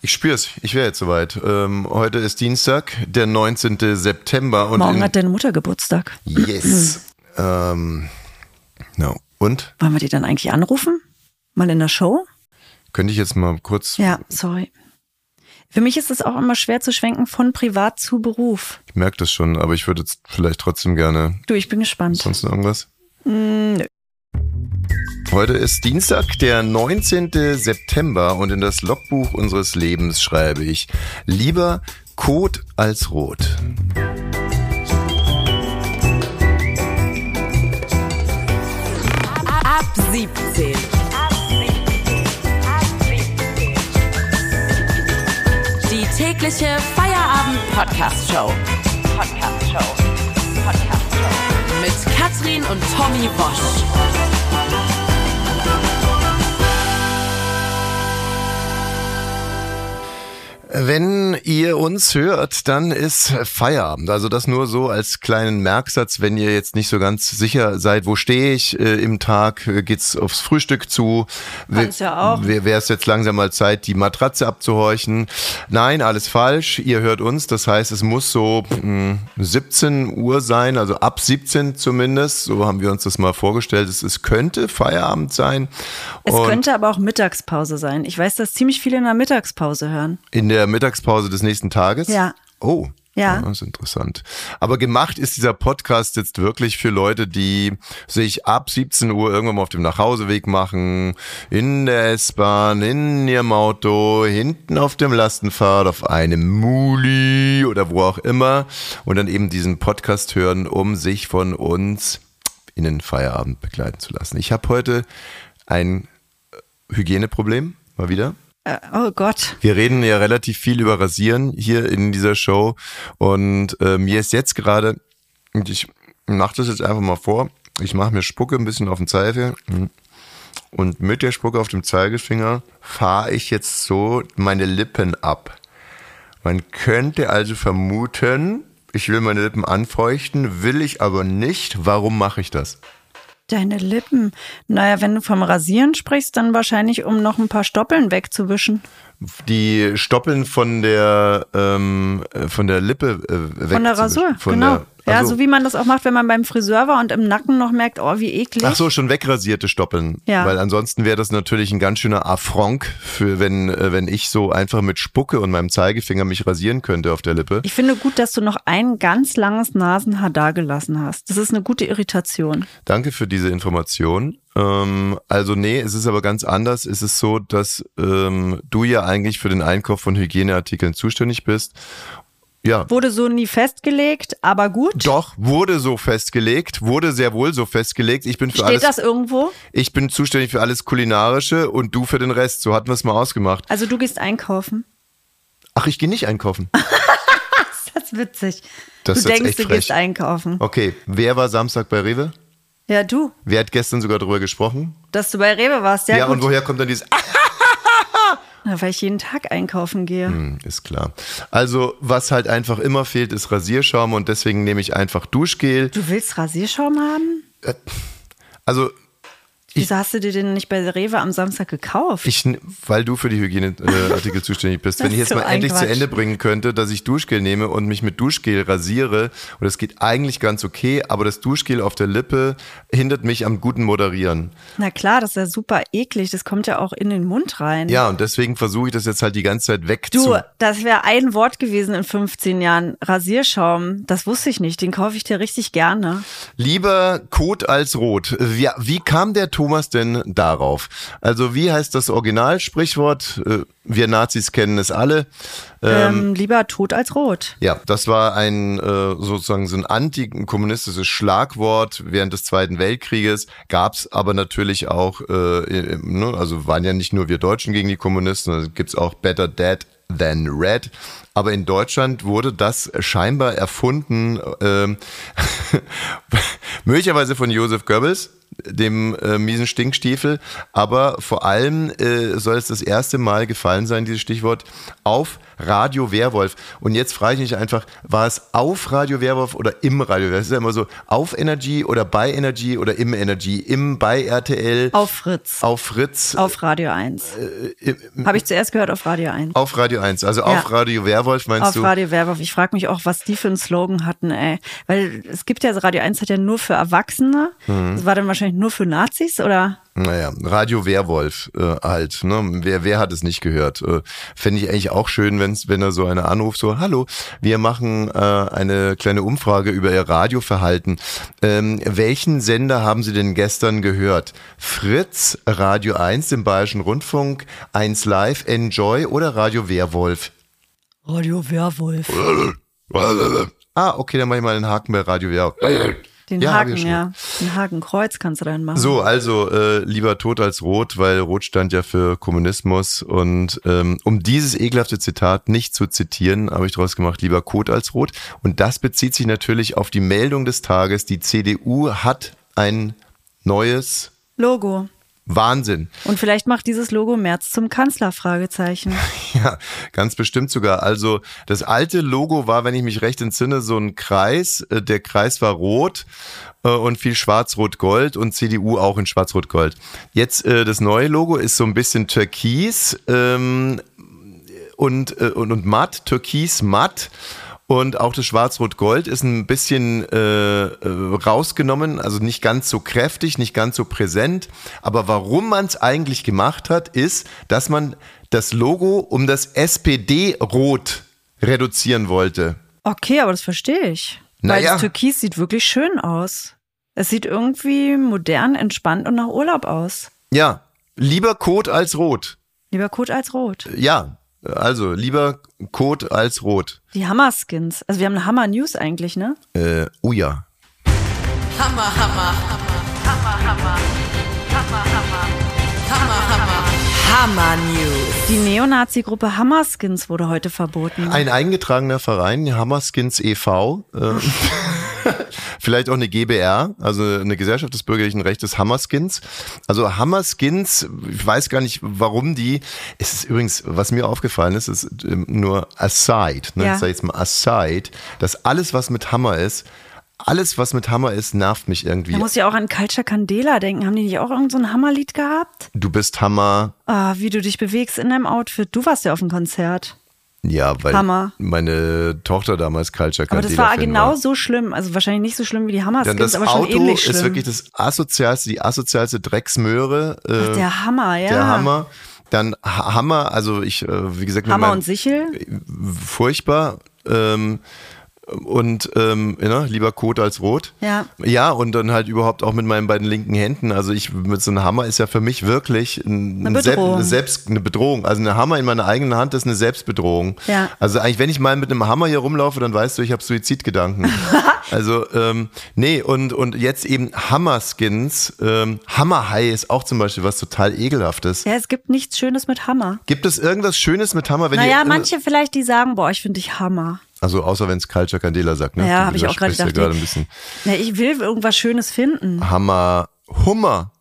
Ich spür's, ich wäre jetzt soweit. Ähm, heute ist Dienstag, der 19. September. Und Morgen hat deine Mutter Geburtstag. Yes. ähm, no. Und? Wollen wir die dann eigentlich anrufen? Mal in der Show? Könnte ich jetzt mal kurz. Ja, sorry. Für mich ist es auch immer schwer zu schwenken von privat zu Beruf. Ich merke das schon, aber ich würde jetzt vielleicht trotzdem gerne. Du, ich bin gespannt. Sonst noch irgendwas? Mm, nö. Heute ist Dienstag, der 19. September und in das Logbuch unseres Lebens schreibe ich lieber Kot als Rot. Ab 17. Die tägliche Feierabend-Podcast-Show. Podcast-Show. Podcast-Show. Mit Katrin und Tommy Wosch. Wenn ihr uns hört, dann ist Feierabend. Also das nur so als kleinen Merksatz, wenn ihr jetzt nicht so ganz sicher seid, wo stehe ich äh, im Tag, äh, geht's aufs Frühstück zu. Kann's ja auch. Wäre es jetzt langsam mal Zeit, die Matratze abzuhorchen? Nein, alles falsch. Ihr hört uns. Das heißt, es muss so mh, 17 Uhr sein, also ab 17 zumindest. So haben wir uns das mal vorgestellt. Es, es könnte Feierabend sein. Es Und könnte aber auch Mittagspause sein. Ich weiß, dass ziemlich viele in der Mittagspause hören. In der Mittagspause des nächsten Tages? Ja. Oh. Ja. Das ist interessant. Aber gemacht ist dieser Podcast jetzt wirklich für Leute, die sich ab 17 Uhr irgendwann mal auf dem Nachhauseweg machen, in der S-Bahn, in ihrem Auto, hinten auf dem Lastenfahrrad, auf einem Muli oder wo auch immer und dann eben diesen Podcast hören, um sich von uns in den Feierabend begleiten zu lassen. Ich habe heute ein Hygieneproblem, mal wieder. Äh, oh Gott. Wir reden ja relativ viel über Rasieren hier in dieser Show und äh, mir ist jetzt gerade, ich mache das jetzt einfach mal vor, ich mache mir Spucke ein bisschen auf den Zeigefinger und mit der Spucke auf dem Zeigefinger fahre ich jetzt so meine Lippen ab. Man könnte also vermuten, ich will meine Lippen anfeuchten, will ich aber nicht. Warum mache ich das? Deine Lippen. Naja, wenn du vom Rasieren sprichst, dann wahrscheinlich, um noch ein paar Stoppeln wegzuwischen. Die Stoppeln von der ähm, äh, von der Lippe äh, weg Von der Rasur, von genau. Der, ja, also- so wie man das auch macht, wenn man beim Friseur war und im Nacken noch merkt, oh, wie eklig. Ach so, schon wegrasierte Stoppeln. Ja. Weil ansonsten wäre das natürlich ein ganz schöner Affront, für wenn, äh, wenn ich so einfach mit Spucke und meinem Zeigefinger mich rasieren könnte auf der Lippe. Ich finde gut, dass du noch ein ganz langes Nasenhaar dagelassen hast. Das ist eine gute Irritation. Danke für diese Information. Ähm, also nee, es ist aber ganz anders. Es ist so, dass ähm, du ja eigentlich für den Einkauf von Hygieneartikeln zuständig bist. Ja, Wurde so nie festgelegt, aber gut. doch, wurde so festgelegt, wurde sehr wohl so festgelegt. Ich bin für Steht alles, das irgendwo? ich bin zuständig für alles Kulinarische und du für den Rest. So hatten wir es mal ausgemacht. Also du gehst einkaufen. Ach, ich gehe nicht einkaufen. Das ist witzig. Das du denkst, du frech. gehst einkaufen. Okay, wer war Samstag bei Rewe? Ja, du. Wer hat gestern sogar darüber gesprochen? Dass du bei Rewe warst, ja, Ja, gut. und woher kommt dann dieses Ah, Na, weil ich jeden Tag einkaufen gehe. hm, ist klar. Also, was halt einfach immer fehlt, ist Rasierschaum und deswegen nehme ich einfach Duschgel. Du willst Rasierschaum haben? Also, Wieso hast du dir den nicht bei Rewe am Samstag gekauft? ich, weil du für die Hygieneartikel zuständig bist, wenn ich jetzt so mal endlich zu Quatsch. Ende bringen könnte, dass ich Duschgel nehme und mich mit Duschgel rasiere, und das geht eigentlich ganz okay, aber das Duschgel auf der Lippe hindert mich am guten Moderieren. Na klar, das ist ja super eklig. Das kommt ja auch in den Mund rein. Ja, und deswegen versuche ich das jetzt halt die ganze Zeit weg Du, zu. das wäre ein Wort gewesen in 15 Jahren. Rasierschaum, das wusste ich nicht. Den kaufe ich dir richtig gerne. Lieber Kot als Rot. Wie, wie kam der Thomas denn darauf? Also wie heißt das Originalsprichwort? Äh, Wir Nazis kennen es alle. Ähm, lieber tot als rot. Ja, das war ein äh, sozusagen so ein antikommunistisches Schlagwort während des Zweiten Weltkrieges. Gab's aber natürlich auch, äh, ne, also waren ja nicht nur wir Deutschen gegen die Kommunisten, also gibt's auch Better Dead than Red. Aber in Deutschland wurde das scheinbar erfunden, ähm, Möglicherweise von Josef Goebbels, dem äh, miesen Stinkstiefel, aber vor allem äh, soll es das erste Mal gefallen sein, dieses Stichwort, auf Radio Werwolf. Und jetzt frage ich mich einfach, war es auf Radio Werwolf oder im Radio Werwolf? Das ist ja immer so, auf Energy oder bei Energy oder im Energy, im, bei RTL. Auf Fritz. Auf Fritz. Auf Radio 1. Äh, Habe ich zuerst gehört auf Radio 1. Auf Radio 1, also ja. auf Radio Werwolf meinst auf du? Auf Radio Werwolf. Ich frage mich auch, was die für einen Slogan hatten, ey. Weil es gibt ja, Radio 1 hat ja nur für Erwachsene. Mhm. Das war dann wahrscheinlich nur für Nazis, oder? Naja, Radio Werwolf äh, halt. Ne? Wer, wer hat es nicht gehört? Äh, Fände ich eigentlich auch schön, wenn's, wenn er so eine anruft, so, hallo, wir machen äh, eine kleine Umfrage über Ihr Radioverhalten. Ähm, welchen Sender haben Sie denn gestern gehört? Fritz, Radio 1 im Bayerischen Rundfunk, 1 Live, Enjoy oder Radio Werwolf? Radio Werwolf. ah, okay, dann mach ich mal den Haken bei Radio Werwolf. Den ja, Haken, ja. Den Hakenkreuz kannst du dann machen. So, also äh, lieber tot als rot, weil rot stand ja für Kommunismus. Und ähm, um dieses ekelhafte Zitat nicht zu zitieren, habe ich daraus gemacht, lieber Kot als rot. Und das bezieht sich natürlich auf die Meldung des Tages. Die CDU hat ein neues Logo. Wahnsinn. Und vielleicht macht dieses Logo März zum Kanzler, Fragezeichen. Ja, ganz bestimmt sogar. Also das alte Logo war, wenn ich mich recht entsinne, so ein Kreis. Äh, der Kreis war rot äh, und viel schwarz-rot-gold und CDU auch in schwarz-rot-gold. Jetzt äh, das neue Logo ist so ein bisschen türkis ähm, und, und, und matt, türkis matt. Und auch das Schwarz-Rot-Gold ist ein bisschen äh, äh, rausgenommen, also nicht ganz so kräftig, nicht ganz so präsent. Aber warum man es eigentlich gemacht hat, ist, dass man das Logo um das SPD-Rot reduzieren wollte. Okay, aber das verstehe ich. Naja. Weil das Türkis sieht wirklich schön aus. Es sieht irgendwie modern, entspannt und nach Urlaub aus. Ja, lieber Kot als Rot. Lieber Kot als Rot. Ja, also, lieber Kot als Rot. Die Hammer-Skins. Also, wir haben eine Hammer-News eigentlich, ne? Äh, oh ja. Hammer, Hammer, Hammer, Hammer, Hammer, Hammer, Hammer, Hammer, Hammer, Hammer News. Die Neonazi-Gruppe Hammerskins wurde heute verboten. Ein eingetragener Verein, Hammerskins e.V. Vielleicht auch eine GBR, also eine Gesellschaft des bürgerlichen Rechtes Hammerskins. Also Hammerskins, ich weiß gar nicht, warum die. Es ist übrigens, was mir aufgefallen ist, ist ähm, nur aside, ne? Ja. Ich sag jetzt mal aside, dass alles, was mit Hammer ist, alles, was mit Hammer ist, nervt mich irgendwie. Da muss ja auch an Culture Candela denken. Haben die nicht auch irgendein so Hammerlied gehabt? Du bist Hammer. Ah, wie du dich bewegst in deinem Outfit. Du warst ja auf dem Konzert. Ja, weil Hammer. meine Tochter damals Culture Aber das war genau war. so schlimm. Also wahrscheinlich nicht so schlimm wie die Hammer Skins, das aber schon Auto ähnlich schlimm. ist wirklich das asozialste, die asozialste Drecksmöhre. Äh, Ach, der Hammer, ja. Der Hammer. Dann Hammer, also ich, äh, wie gesagt, Hammer und Sichel. Furchtbar. Ähm, und ähm, ja, lieber Kot als Rot. Ja. Ja, und dann halt überhaupt auch mit meinen beiden linken Händen. Also ich mit so einem Hammer ist ja für mich wirklich ein, eine, Bedrohung. Selbst, selbst eine Bedrohung. Also eine Hammer in meiner eigenen Hand ist eine Selbstbedrohung. Ja. Also eigentlich, wenn ich mal mit einem Hammer hier rumlaufe, dann weißt du, ich habe Suizidgedanken. also ähm, nee und und jetzt eben Hammerskins. Ähm, Hammerhai ist auch zum Beispiel was total ekelhaftes. Ja, es gibt nichts Schönes mit Hammer. Gibt es irgendwas Schönes mit Hammer? Wenn naja, manche vielleicht, die sagen, boah, ich finde dich Hammer. Also außer wenn es Culture Candela sagt, ne? Ja, habe ich auch gerade gedacht. Ja ein bisschen. Ja, ich will irgendwas Schönes finden. Hammer. Hummer.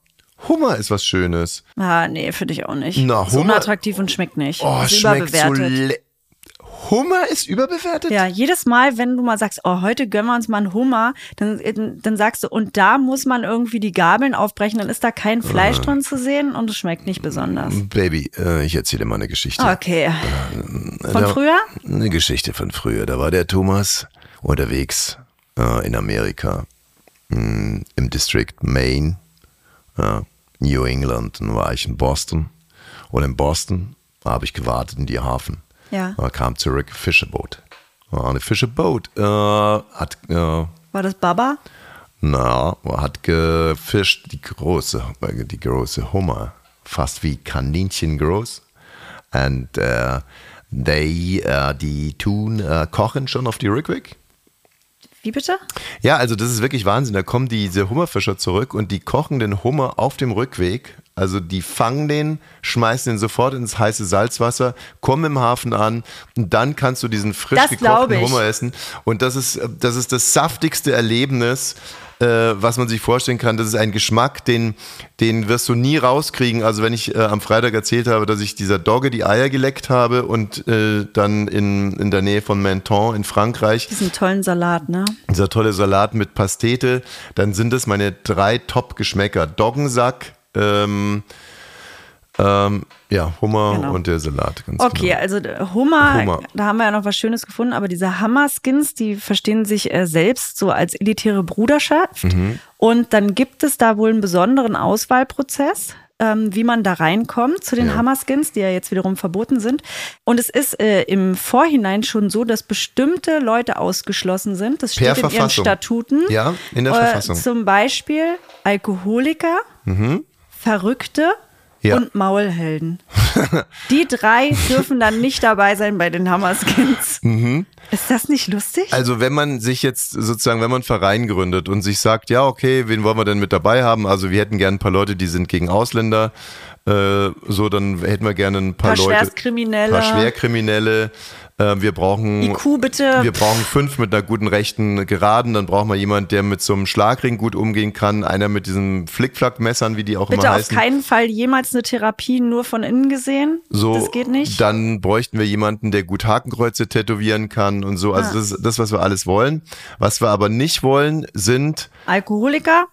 Hummer ist was Schönes. Ah, nee, finde ich auch nicht. Na, Hummer. Ist unattraktiv und schmeckt nicht. Oh, ist schmeckt so Hummer ist überbewertet? Ja, jedes Mal, wenn du mal sagst, oh, heute gönnen wir uns mal einen Hummer, dann, dann sagst du, und da muss man irgendwie die Gabeln aufbrechen, dann ist da kein Fleisch äh. drin zu sehen und es schmeckt nicht besonders. Baby, äh, ich erzähle mal eine Geschichte. Okay. Äh, von da, früher? Eine Geschichte von früher. Da war der Thomas unterwegs äh, in Amerika, mh, hm, im District Maine, New England. Dann war ich in Boston. Und in Boston habe ich gewartet in die Hafen. Ja. Er kam zurück, Fischerboot. Eine Fischerboot äh, hat. Äh, War das Baba? Na, hat gefischt die große, die große Hummer, fast wie Kaninchen groß. Und äh, they, uh, die tun uh, kochen schon auf die Rückweg. Wie bitte? Ja, also das ist wirklich Wahnsinn. Da kommen diese Hummerfischer zurück und die kochen den Hummer auf dem Rückweg Also die fangen den, schmeißen den sofort ins heiße Salzwasser, kommen im Hafen an und dann kannst du diesen frisch Das gekochten. Hummer essen. Und das ist, das ist das saftigste Erlebnis, äh, was man sich vorstellen kann. Das ist ein Geschmack, den, den wirst du nie rauskriegen. Also wenn ich äh, am Freitag erzählt habe, dass ich dieser Dogge die Eier geleckt habe und äh, dann in, in der Nähe von Menton in Frankreich Diesen tollen Salat, ne? dieser tolle Salat mit Pastete, dann sind es meine drei Top-Geschmäcker. Doggensack, ähm, ähm, ja, Hummer Genau. und der Salat. Ganz Okay, genau. also der Hummer, Hummer. da haben wir ja noch was Schönes gefunden, aber diese Hammerskins, die verstehen sich äh, selbst so als elitäre Bruderschaft. Mhm. Und dann gibt es da wohl einen besonderen Auswahlprozess. Ähm, wie man da reinkommt zu den Ja. Hammerskins, die ja jetzt wiederum verboten sind. Und es ist äh, im Vorhinein schon so, dass bestimmte Leute ausgeschlossen sind. Das steht Per in ihren Verfassung. Statuten. Ja, in der Äh, Verfassung. Zum Beispiel Alkoholiker, Verrückte Ja. und Maulhelden. Die drei dürfen dann nicht dabei sein bei den Hammerskins. Ist das nicht lustig? Also wenn man sich jetzt sozusagen, wenn man einen Verein gründet und sich sagt, ja, okay, wen wollen wir denn mit dabei haben? Also wir hätten gerne ein paar Leute, die sind gegen Ausländer. Äh, so, dann hätten wir gerne ein paar, Paar Leute. Schwerstkriminelle. Ein paar Schwerkriminelle. Äh, wir brauchen. IQ bitte. Wir brauchen fünf mit einer guten rechten Geraden. Dann brauchen wir jemand, der mit so einem Schlagring gut umgehen kann. Einer mit diesen Flickflack-Messern, wie die auch Bitte immer auf heißen. keinen Fall jemals eine Therapie nur von innen gesehen. So, das geht nicht. Dann bräuchten wir jemanden, der gut Hakenkreuze tätowieren kann und so. Also Ah. das ist das, was wir alles wollen. Was wir aber nicht wollen, sind Alkoholiker,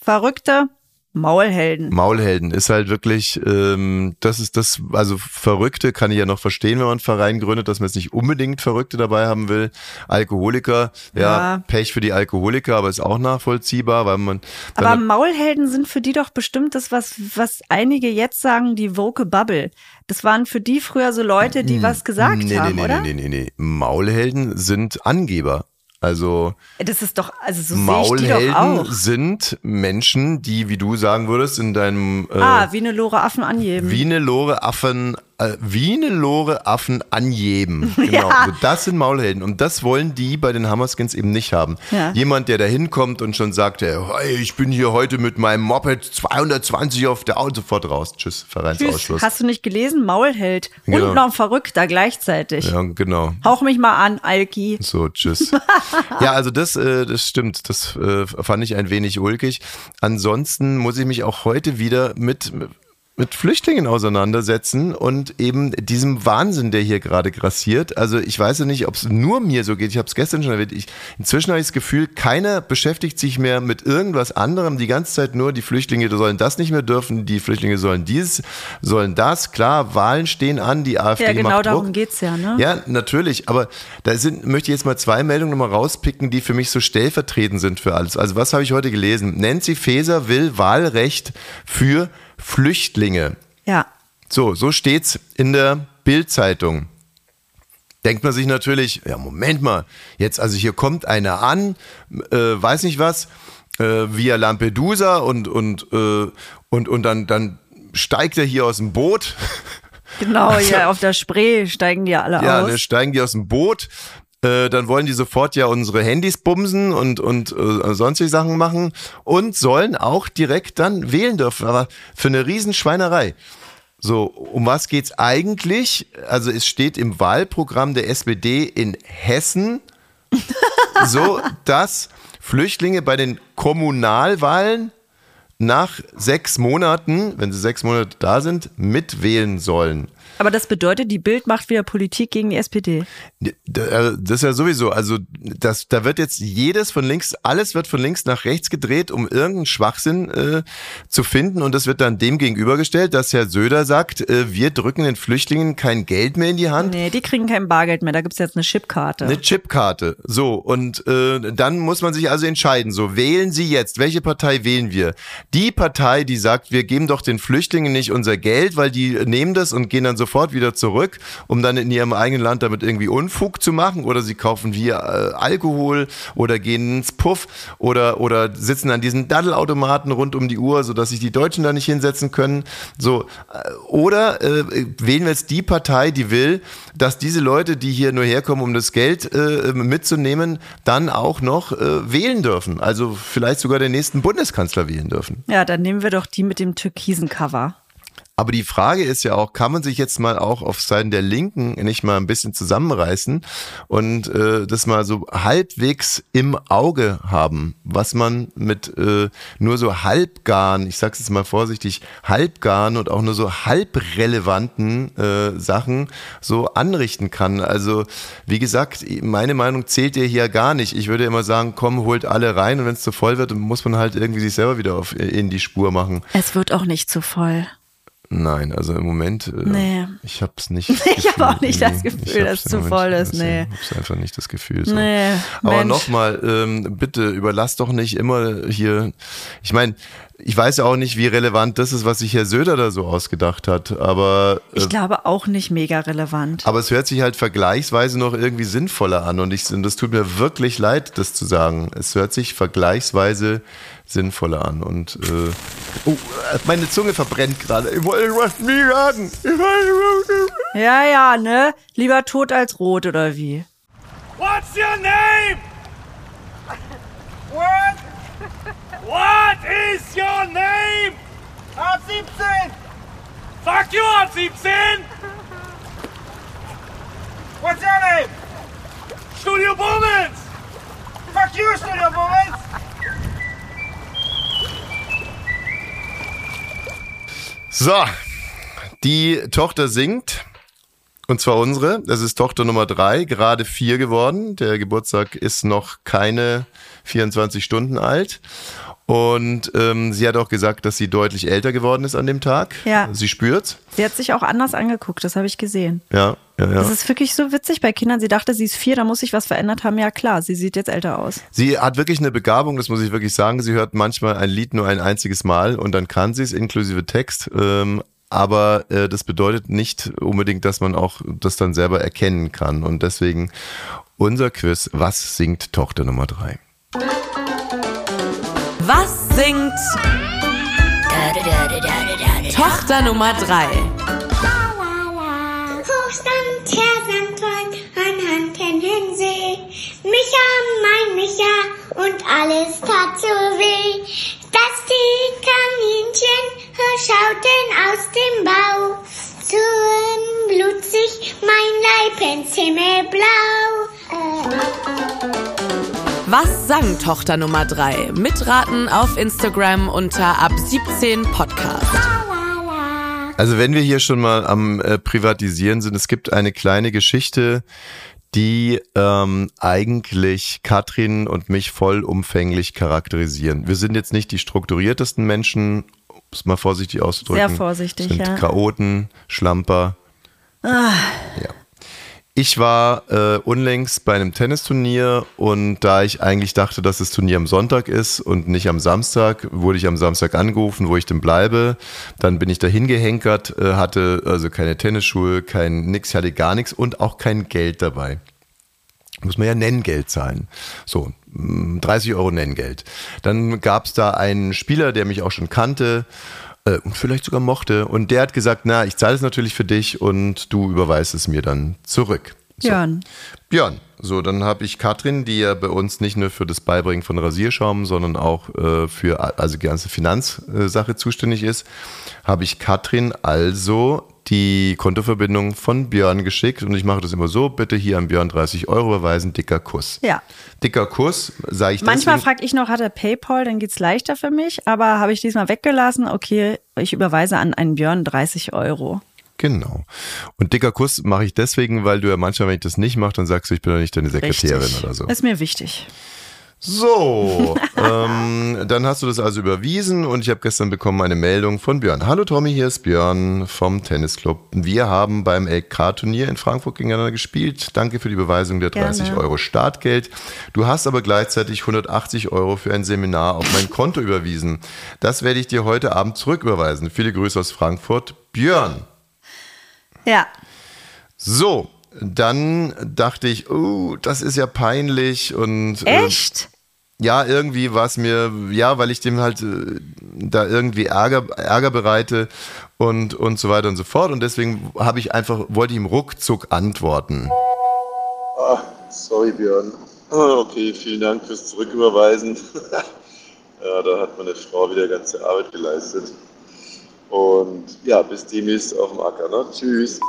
Verrückte, Maulhelden. Maulhelden. Ist halt wirklich, ähm, das ist das, also Verrückte kann ich ja noch verstehen, wenn man einen Verein gründet, dass man jetzt nicht unbedingt Verrückte dabei haben will. Alkoholiker, ja, Ja. Pech für die Alkoholiker, aber ist auch nachvollziehbar, weil man Aber Maulhelden sind für die doch bestimmt das, was, was einige jetzt sagen, die Woke Bubble. Das waren für die früher so Leute, die was gesagt Hm. nee, haben, nee, nee, oder? nee, nee, nee, nee. Maulhelden sind Angeber. Also Das ist doch, also so Maulhelden sind Menschen, die, wie du sagen würdest, in deinem äh, Ah, wie eine Lore Affen angeben. wie eine Lore Affen, äh, wie eine Lore Affen anjeben. Genau. Ja. So, das sind Maulhelden. Und das wollen die bei den Hammerskins eben nicht haben. Ja. Jemand, der da hinkommt und schon sagt, hey, ich bin hier heute mit meinem Moped 220 auf der Auto sofort raus. Tschüss, Tschüss. Vereinsausschluss. Hast du nicht gelesen? Maulheld. Genau. Und noch ein Verrückter gleichzeitig. Ja, genau. Hauch mich mal an, Alki. So, tschüss. ja, also das, äh, das stimmt. Das äh, fand ich ein wenig ulkig. Ansonsten muss ich mich auch heute wieder mit mit Flüchtlingen auseinandersetzen und eben diesem Wahnsinn, der hier gerade grassiert. Also ich weiß ja nicht, ob es nur mir so geht. Ich habe es gestern schon erwähnt. Ich, inzwischen habe ich das Gefühl, keiner beschäftigt sich mehr mit irgendwas anderem. Die ganze Zeit nur, die Flüchtlinge sollen das nicht mehr dürfen, die Flüchtlinge sollen dies, sollen das. Klar, Wahlen stehen an, die AfD Ja, genau macht darum Druck. geht's ja, ne? Ja, natürlich, aber da sind, möchte ich jetzt mal zwei Meldungen nochmal rauspicken, die für mich so stellvertretend sind für alles. Also was habe ich heute gelesen? Nancy Faeser will Wahlrecht für Flüchtlinge. Ja. So, so steht's in der Bild-Zeitung. Denkt man sich natürlich, ja, Moment mal, jetzt, also hier kommt einer an, äh, weiß nicht was, äh, via Lampedusa und, und, äh, und, und dann, dann steigt er hier aus dem Boot. Genau, ja, auf der Spree steigen die ja alle Also Ja, aus. ne, steigen die aus dem Boot, äh, dann wollen die sofort ja unsere Handys bumsen und, und äh, sonstige Sachen machen und sollen auch direkt dann wählen dürfen. Aber für eine Riesenschweinerei. So, um was geht's eigentlich? Also es steht im Wahlprogramm der SPD in Hessen so, dass Flüchtlinge bei den Kommunalwahlen nach sechs Monaten, wenn sie sechs Monate da sind, mitwählen sollen. Aber das bedeutet, die Bild macht wieder Politik gegen die SPD. Äh, Das ist ja sowieso, also das, da wird jetzt jedes von links, alles wird von links nach rechts gedreht, um irgendeinen Schwachsinn äh, zu finden und das wird dann dem gegenübergestellt, dass Herr Söder sagt, äh, wir drücken den Flüchtlingen kein Geld mehr in die Hand. Nee, die kriegen kein Bargeld mehr, da gibt's jetzt eine Chipkarte. Eine Chipkarte. So, und äh, dann muss man sich also entscheiden. So, wählen Sie jetzt. Welche Partei wählen wir? Die Partei, die sagt, wir geben doch den Flüchtlingen nicht unser Geld, weil die nehmen das und gehen dann sofort wieder zurück, um dann in ihrem eigenen Land damit irgendwie Unfug zu machen oder sie kaufen wir äh, Alkohol oder gehen ins Puff oder, oder sitzen an diesen Daddelautomaten rund um die Uhr, sodass sich die Deutschen da nicht hinsetzen können. So, äh, oder äh, wählen wir jetzt die Partei, die will, dass diese Leute, die hier nur herkommen, um das Geld äh, mitzunehmen, dann auch noch äh, wählen dürfen. Also vielleicht sogar den nächsten Bundeskanzler wählen dürfen. Ja, dann nehmen wir doch die mit dem türkisen Cover. Aber die Frage ist ja auch, kann man sich jetzt mal auch auf Seiten der Linken nicht mal ein bisschen zusammenreißen und äh, das mal so halbwegs im Auge haben, was man mit äh, nur so halbgaren, ich sag's jetzt mal vorsichtig, halbgaren und auch nur so halbrelevanten äh, Sachen so anrichten kann. Also wie gesagt, meine Meinung zählt dir hier gar nicht. Ich würde immer sagen, komm, holt alle rein und wenn es zu voll wird, muss man halt irgendwie sich selber wieder auf, in die Spur machen. Es wird auch nicht zu voll. Nein, also im Moment, äh, Nee. ich habe es nicht. Ich habe auch nicht das Gefühl, dass es zu voll ist. Nee. Ich habe einfach nicht das Gefühl. So. Nee, Aber nochmal, ähm, bitte überlass doch nicht immer hier. Ich meine, ich weiß ja auch nicht, wie relevant das ist, was sich Herr Söder da so ausgedacht hat. Aber äh, Ich glaube auch nicht mega relevant. aber es hört sich halt vergleichsweise noch irgendwie sinnvoller an und ich, und das tut mir wirklich leid, das zu sagen. Es hört sich vergleichsweise sinnvoller an und äh, oh, meine Zunge verbrennt gerade. Ich wollte was nie wollte- Ja, ja, ne? Lieber tot als rot oder wie? What's your name? What? What is your name? Ab 17! Fuck you, ab 17! What's your name? Studio Bummens! Fuck you, Studio Bummens! So, die Tochter singt. Und zwar unsere. Das ist Tochter Nummer drei, gerade vier geworden. Der Geburtstag ist noch keine 24 Stunden alt. Und ähm, sie hat auch gesagt, dass sie deutlich älter geworden ist an dem Tag. Ja. Sie spürt's. Sie hat sich auch anders angeguckt, das habe ich gesehen. Ja, ja, ja. Das ist wirklich so witzig bei Kindern. Sie dachte, sie ist vier, da muss sich was verändert haben. Ja klar, sie sieht jetzt älter aus. Sie hat wirklich eine Begabung, das muss ich wirklich sagen. Sie hört manchmal ein Lied nur ein einziges Mal und dann kann sie es inklusive Text. Ähm, aber äh, das bedeutet nicht unbedingt, dass man auch das dann selber erkennen kann. Und deswegen unser Quiz, was singt Tochter Nummer drei? Was singt Tochter Nummer 3? Hochstand, Hersandwein, an Hand in den See. Micha, mein Micha, und alles tat so weh. Die Kaninchen schauten aus dem Bau. So blutzig mein Leib ins Himmelblau. Was sang Tochter Nummer 3? Mitraten auf Instagram unter ab 17 Podcast. Also wenn wir hier schon mal am äh, Privatisieren sind, es gibt eine kleine Geschichte, die ähm, eigentlich Katrin und mich vollumfänglich charakterisieren. Wir sind jetzt nicht die strukturiertesten Menschen, um es mal vorsichtig auszudrücken. Sehr vorsichtig, sind ja. Chaoten, Schlamper. Ja. Ich war äh, unlängst bei einem Tennisturnier und da ich eigentlich dachte, dass das Turnier am Sonntag ist und nicht am Samstag, wurde ich am Samstag angerufen, wo ich denn bleibe. Dann bin ich da hingehenkert, äh, hatte also keine Tennisschuhe, kein nix, hatte gar nichts und auch kein Geld dabei. Muss man ja Nenngeld zahlen. So, mm, 30 Euro Nenngeld. Dann gab es da einen Spieler, der mich auch schon kannte äh, und vielleicht sogar mochte. Und der hat gesagt, na, ich zahle es natürlich für dich und du überweist es mir dann zurück. So. Björn. Björn. So, dann habe ich Katrin, die ja bei uns nicht nur für das Beibringen von Rasierschaum, sondern auch äh, für also die ganze Finanzsache zuständig ist, habe ich Katrin also die Kontoverbindung von Björn geschickt und ich mache das immer so, bitte hier an Björn 30 Euro überweisen, dicker Kuss. Ja. Dicker Kuss, sage ich Manchmal frage ich noch, hat er PayPal, dann geht's leichter für mich. Aber habe ich diesmal weggelassen, okay, ich überweise an einen Björn 30 Euro. Genau. Und dicker Kuss mache ich deswegen, weil du ja manchmal, wenn ich das nicht mache, dann sagst du, ich bin doch nicht deine Sekretärin Richtig. oder so. Ist mir wichtig. So, ähm, dann hast du das also überwiesen und ich habe gestern bekommen eine Meldung von Björn. Hallo Tommy, hier ist Björn vom Tennisclub. Wir haben beim LK-Turnier in Frankfurt gegeneinander gespielt. Danke für die Überweisung der 30 Gerne. Euro Startgeld. Du hast aber gleichzeitig 180 Euro für ein Seminar auf mein Konto überwiesen. Das werde ich dir heute Abend zurücküberweisen. Viele Grüße aus Frankfurt, Björn. Ja. So, dann dachte ich, oh, das ist ja peinlich und äh, Echt? Ja, irgendwie war es mir, ja, weil ich dem halt äh, da irgendwie Ärger, Ärger bereite und, und so weiter und so fort. Und deswegen habe ich einfach, wollte ich ihm ruckzuck antworten. Ah, sorry Björn. Ah, Okay, vielen Dank fürs Zurücküberweisen. ja, da hat meine Frau wieder ganze Arbeit geleistet. Und ja, bis demnächst auf dem Acker. Ne? Tschüss.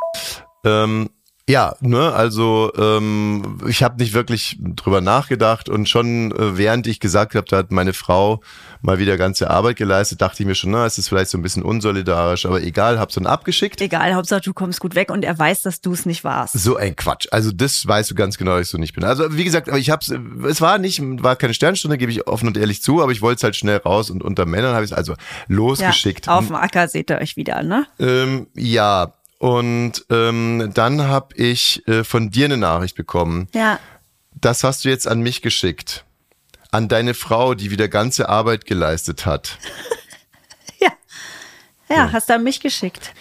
Ähm, ja, ne, also ähm, ich habe nicht wirklich drüber nachgedacht und schon äh, während ich gesagt habe, da hat meine Frau mal wieder ganze Arbeit geleistet, dachte ich mir schon, na, es ist vielleicht so ein bisschen unsolidarisch, aber egal, hab's dann abgeschickt. Egal, Hauptsache du kommst gut weg und er weiß, dass du es nicht warst. So ein Quatsch. Also das weißt du ganz genau, dass ich so nicht bin. Also wie gesagt, aber ich hab's, es war nicht, war keine Sternstunde, gebe ich offen und ehrlich zu, aber ich wollte es halt schnell raus und unter Männern habe ich es also losgeschickt. Ja, auf dem Acker seht ihr euch wieder, ne? Ähm, ja, und ähm, dann habe ich äh, von dir eine Nachricht bekommen. Ja. Das hast du jetzt an mich geschickt. An deine Frau, die wieder ganze Arbeit geleistet hat. Ja. Ja, hast du an mich geschickt.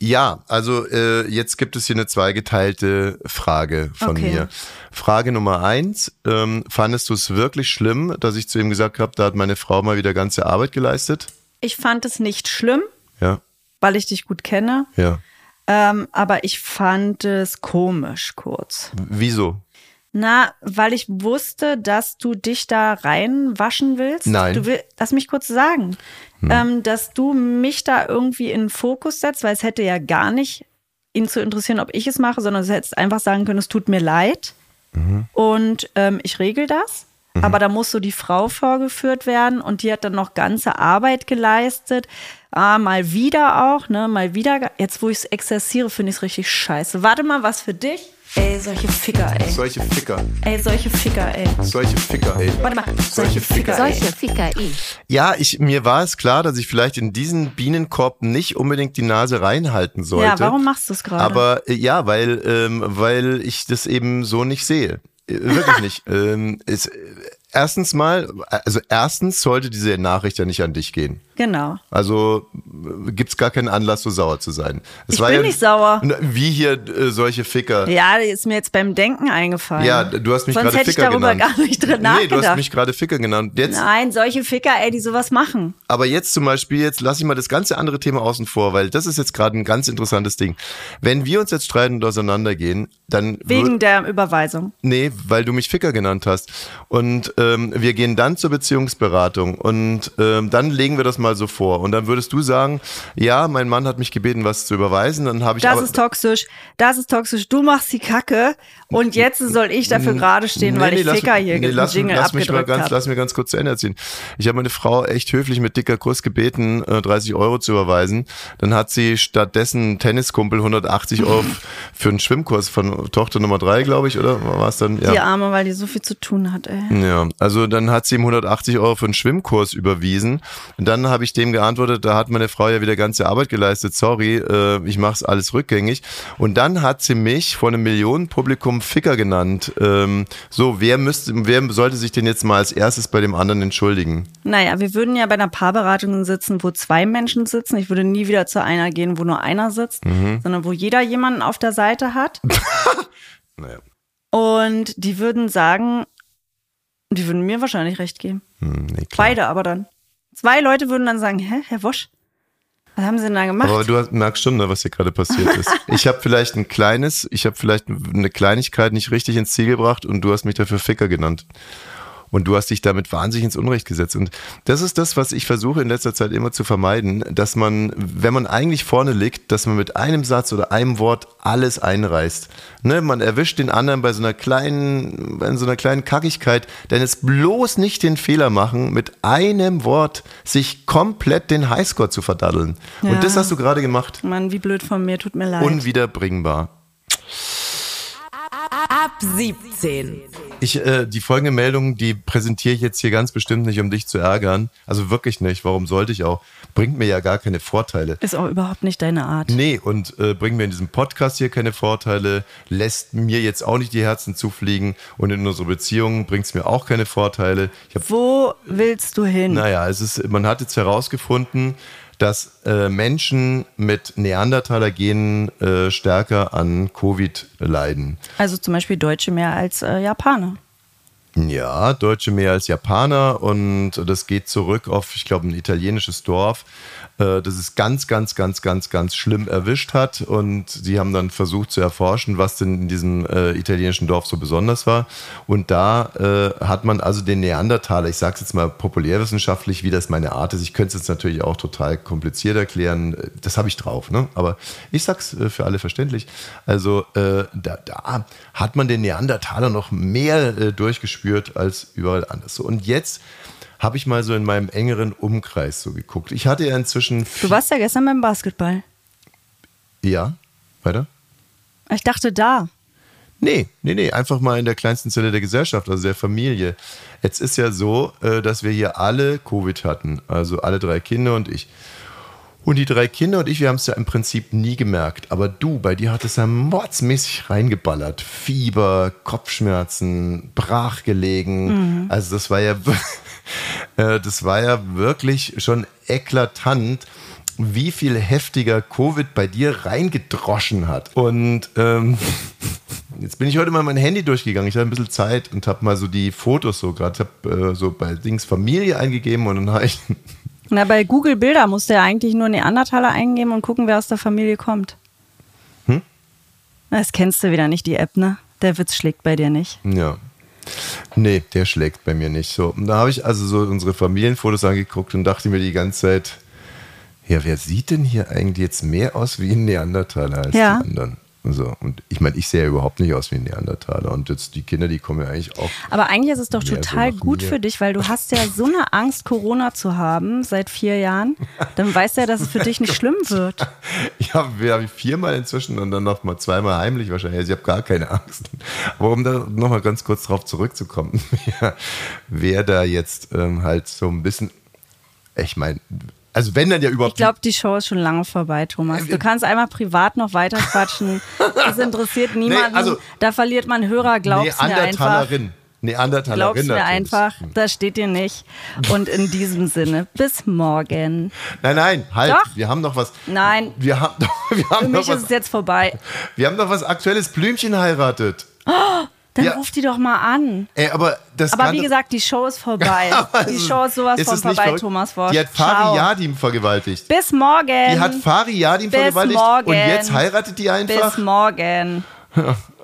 Ja, also äh, jetzt gibt es hier eine zweigeteilte Frage von Okay. mir. Frage Nummer eins, ähm, fandest du es wirklich schlimm, dass ich zu ihm gesagt habe, da hat meine Frau mal wieder ganze Arbeit geleistet? Ich fand es nicht schlimm, Ja, weil ich dich gut kenne, ja. Ähm, aber ich fand es komisch kurz. Wieso? Na, weil ich wusste, dass du dich da reinwaschen willst. Nein. Du will, lass mich kurz sagen, ähm, dass du mich da irgendwie in den Fokus setzt, weil es hätte ja gar nicht ihn zu interessieren, ob ich es mache, sondern du hättest einfach sagen können, es tut mir leid und ähm, ich regel das. Aber da muss so die Frau vorgeführt werden und die hat dann noch ganze Arbeit geleistet. Ah, mal wieder auch, ne? Mal wieder. Jetzt, wo ich es exerziere, finde ich es richtig scheiße. Warte mal, was für dich? Ey, solche Ficker, ey. Solche Ficker, Ey, solche Ficker, ey. solche Ficker, ey. Warte mal, solche Ficker, Solche ey. Ficker i. Ja, ich, mir war es klar, dass ich vielleicht in diesen Bienenkorb nicht unbedingt die Nase reinhalten sollte. Ja, warum machst du es gerade? Aber äh, ja, weil, ähm, weil ich das eben so nicht sehe. Äh, Wirklich nicht. ähm, es, äh, erstens mal, also erstens sollte diese Nachricht ja nicht an dich gehen. Genau. Also äh, gibt's gar keinen Anlass, so sauer zu sein. Es Ich bin nicht sauer. Wie hier äh, solche Ficker. Ja, die ist mir jetzt beim Denken eingefallen. Ja, du hast mich Sonst gerade hätte ich Ficker darüber genannt. gar nicht drin Nee, du nachgedacht. hast mich gerade Ficker genannt. Jetzt, Nein, solche Ficker, ey, die sowas machen. Aber jetzt zum Beispiel, jetzt lasse ich mal das ganze andere Thema außen vor, weil das ist jetzt gerade ein ganz interessantes Ding. Wenn wir uns jetzt streiten und auseinandergehen, dann Wegen der Überweisung. nee, weil du mich Ficker genannt hast. Und ähm, wir gehen dann zur Beziehungsberatung und ähm, dann legen wir das mal so vor. Und dann würdest du sagen, ja, mein Mann hat mich gebeten, was zu überweisen. Dann habe ich Das ist toxisch. Das ist toxisch. Du machst die Kacke und jetzt soll ich dafür gerade stehen, weil Nee, ich nee, Ficker hier nee, lass, Jingle lass mich mal ganz, habe. lass mir ganz kurz zu Ende erzählen. Ich habe meine Frau echt höflich mit dicker Kuss gebeten, äh, 30 Euro zu überweisen. Dann hat sie stattdessen Tenniskumpel 180 Euro für einen Schwimmkurs von Tochter Nummer drei, glaube ich, oder war es dann? Ja. Die Arme, weil die so viel zu tun hat, ey. Ja, also dann hat sie ihm 180 Euro für einen Schwimmkurs überwiesen. Und dann habe ich dem geantwortet, da hat meine Frau ja wieder ganze Arbeit geleistet, sorry, äh, ich mache es alles rückgängig. Und dann hat sie mich vor einem Millionenpublikum Ficker genannt. Ähm, so, wer müsste, wer sollte sich denn jetzt mal als erstes bei dem anderen entschuldigen? Naja, wir würden ja bei einer Paarberatung sitzen, wo zwei Menschen sitzen. Ich würde nie wieder zu einer gehen, wo nur einer sitzt, Mhm. sondern wo jeder jemanden auf der Seite hat. Naja. Und die würden sagen, die würden mir wahrscheinlich recht geben. Hm, nee. Beide aber dann. Zwei Leute würden dann sagen, hä, Herr Wosch, was haben Sie denn da gemacht? Aber du merkst schon, ne, was hier gerade passiert ist. Ich habe vielleicht ein kleines, ich habe vielleicht eine Kleinigkeit nicht richtig ins Ziel gebracht und du hast mich dafür Ficker genannt. Und du hast dich damit wahnsinnig ins Unrecht gesetzt. Und das ist das, was ich versuche in letzter Zeit immer zu vermeiden, dass man, wenn man eigentlich vorne liegt, dass man mit einem Satz oder einem Wort alles einreißt. Ne, man erwischt den anderen bei so einer kleinen, bei so einer kleinen Kackigkeit, denn es bloß nicht den Fehler machen, mit einem Wort sich komplett den Highscore zu verdaddeln. Ja. Und das hast du gerade gemacht. Mann, wie blöd von mir, tut mir leid. Unwiederbringbar. Ab 17. Ich, äh, die folgende Meldung, die präsentiere ich jetzt hier ganz bestimmt nicht, um dich zu ärgern. Also wirklich nicht. Warum sollte ich auch? Bringt mir ja gar keine Vorteile. Ist auch überhaupt nicht deine Art. Nee, und äh, bringt mir in diesem Podcast hier keine Vorteile, lässt mir jetzt auch nicht die Herzen zufliegen und in unserer Beziehung bringt es mir auch keine Vorteile. Hab, Wo willst du hin? naja, es ist, man hat jetzt herausgefunden, dass äh, Menschen mit Neandertaler-Genen äh, stärker an Covid leiden. Also zum Beispiel Deutsche mehr als äh, Japaner. Ja, Deutsche mehr als Japaner und das geht zurück auf, ich glaube, ein italienisches Dorf, äh, das es ganz, ganz, ganz, ganz, ganz schlimm erwischt hat. Und sie haben dann versucht zu erforschen, was denn in diesem äh, italienischen Dorf so besonders war. Und da äh, hat man also den Neandertaler, ich sage es jetzt mal populärwissenschaftlich, wie das meine Art ist. Ich könnte es jetzt natürlich auch total kompliziert erklären. Das habe ich drauf, ne? aber ich sage es äh, für alle verständlich. Also äh, da, da, hat man den Neandertaler noch mehr äh, durchgespürt als überall anders. So, und jetzt habe ich mal so in meinem engeren Umkreis so geguckt. Ich hatte ja inzwischen. Du warst ja gestern beim Basketball. Ja, weiter? Ich dachte da. Nee, nee, nee, einfach mal in der kleinsten Zelle der Gesellschaft, also der Familie. Jetzt ist ja so, äh, dass wir hier alle Covid hatten, also alle drei Kinder und ich. Und die drei Kinder und ich, wir haben es ja im Prinzip nie gemerkt. Aber du, bei dir hat es ja mordsmäßig reingeballert. Fieber, Kopfschmerzen, brach gelegen. Mhm. Also das war ja, äh, das war ja wirklich schon eklatant, wie viel heftiger Covid bei dir reingedroschen hat. Und ähm, jetzt bin ich heute mal mein Handy durchgegangen. Ich hatte ein bisschen Zeit und habe mal so die Fotos so gerade, ich habe äh, so bei Dings Familie eingegeben und dann habe ich na, bei Google Bilder musst du ja eigentlich nur Neandertaler eingeben und gucken, wer aus der Familie kommt. Hm? Das kennst du wieder nicht, die App, ne? Der Witz schlägt bei dir nicht. Ja. Nee, der schlägt bei mir nicht so. Und da habe ich also so unsere Familienfotos angeguckt und dachte mir die ganze Zeit, ja, wer sieht denn hier eigentlich jetzt mehr aus wie ein Neandertaler als ja. die anderen? So, und ich meine, ich sehe ja überhaupt nicht aus wie ein Neandertaler. Und jetzt die Kinder, die kommen ja eigentlich auch. Aber eigentlich ist es doch total so gut mir. für dich, weil du hast ja so eine Angst, Corona zu haben seit vier Jahren. Dann weißt du ja, dass es für dich nicht schlimm wird. Ja, wir haben viermal inzwischen und dann noch mal zweimal heimlich wahrscheinlich. Also ich habe gar keine Angst. Aber um da nochmal ganz kurz drauf zurückzukommen, wer da jetzt ähm, halt so ein bisschen ich meine, also wenn dann ja überhaupt. Ich glaube, die Show ist schon lange vorbei, Thomas. Du kannst einmal privat noch weiter quatschen. Das interessiert niemanden. Nee, also, da verliert man Hörer, glaubst mir einfach. Neandertalerin. Glaubst mir einfach, das steht dir nicht. Und in diesem Sinne, bis morgen. Nein, nein, halt. Doch. Wir haben noch was. Nein. Wir haben, wir haben Für mich ist es jetzt vorbei. Wir haben noch was Aktuelles. Blümchen heiratet. Oh, dann ja. ruf die doch mal an. Ey, aber das aber wie gesagt, die Show ist vorbei. die Show ist sowas ist von vorbei, Thomas Wort. Die hat Fari Yadim vergewaltigt. Bis morgen. Die hat Fari Yadim Bis vergewaltigt. Morgen. Und jetzt heiratet die einfach. Bis morgen.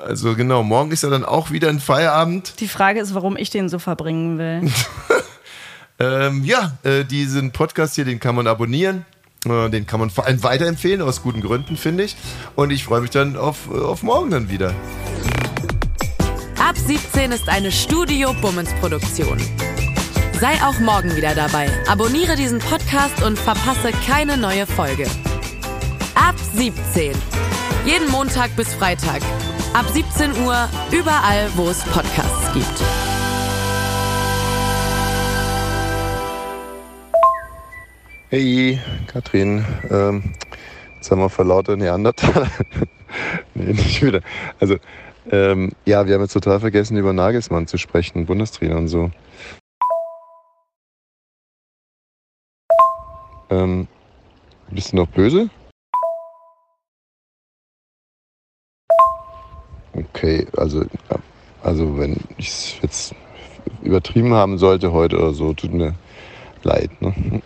Also genau, morgen ist ja dann auch wieder ein Feierabend. Die Frage ist, warum ich den so verbringen will. ähm, ja, äh, diesen Podcast hier, den kann man abonnieren. Äh, den kann man vor allem weiterempfehlen, aus guten Gründen, finde ich. Und ich freue mich dann auf, äh, auf morgen dann wieder. Ab 17 ist eine Studio Bummens Produktion. Sei auch morgen wieder dabei. Abonniere diesen Podcast und verpasse keine neue Folge. Ab 17. Jeden Montag bis Freitag. Ab 17 Uhr überall, wo es Podcasts gibt. Hey, Katrin. Ähm, jetzt haben wir vor lauter Neandertaler. nee, nicht wieder. Also, ähm, ja, wir haben jetzt total vergessen, über Nagelsmann zu sprechen, Bundestrainer und so. Ähm, bist du noch böse? Okay, also, also wenn ich es jetzt übertrieben haben sollte heute oder so, tut mir leid. Ne?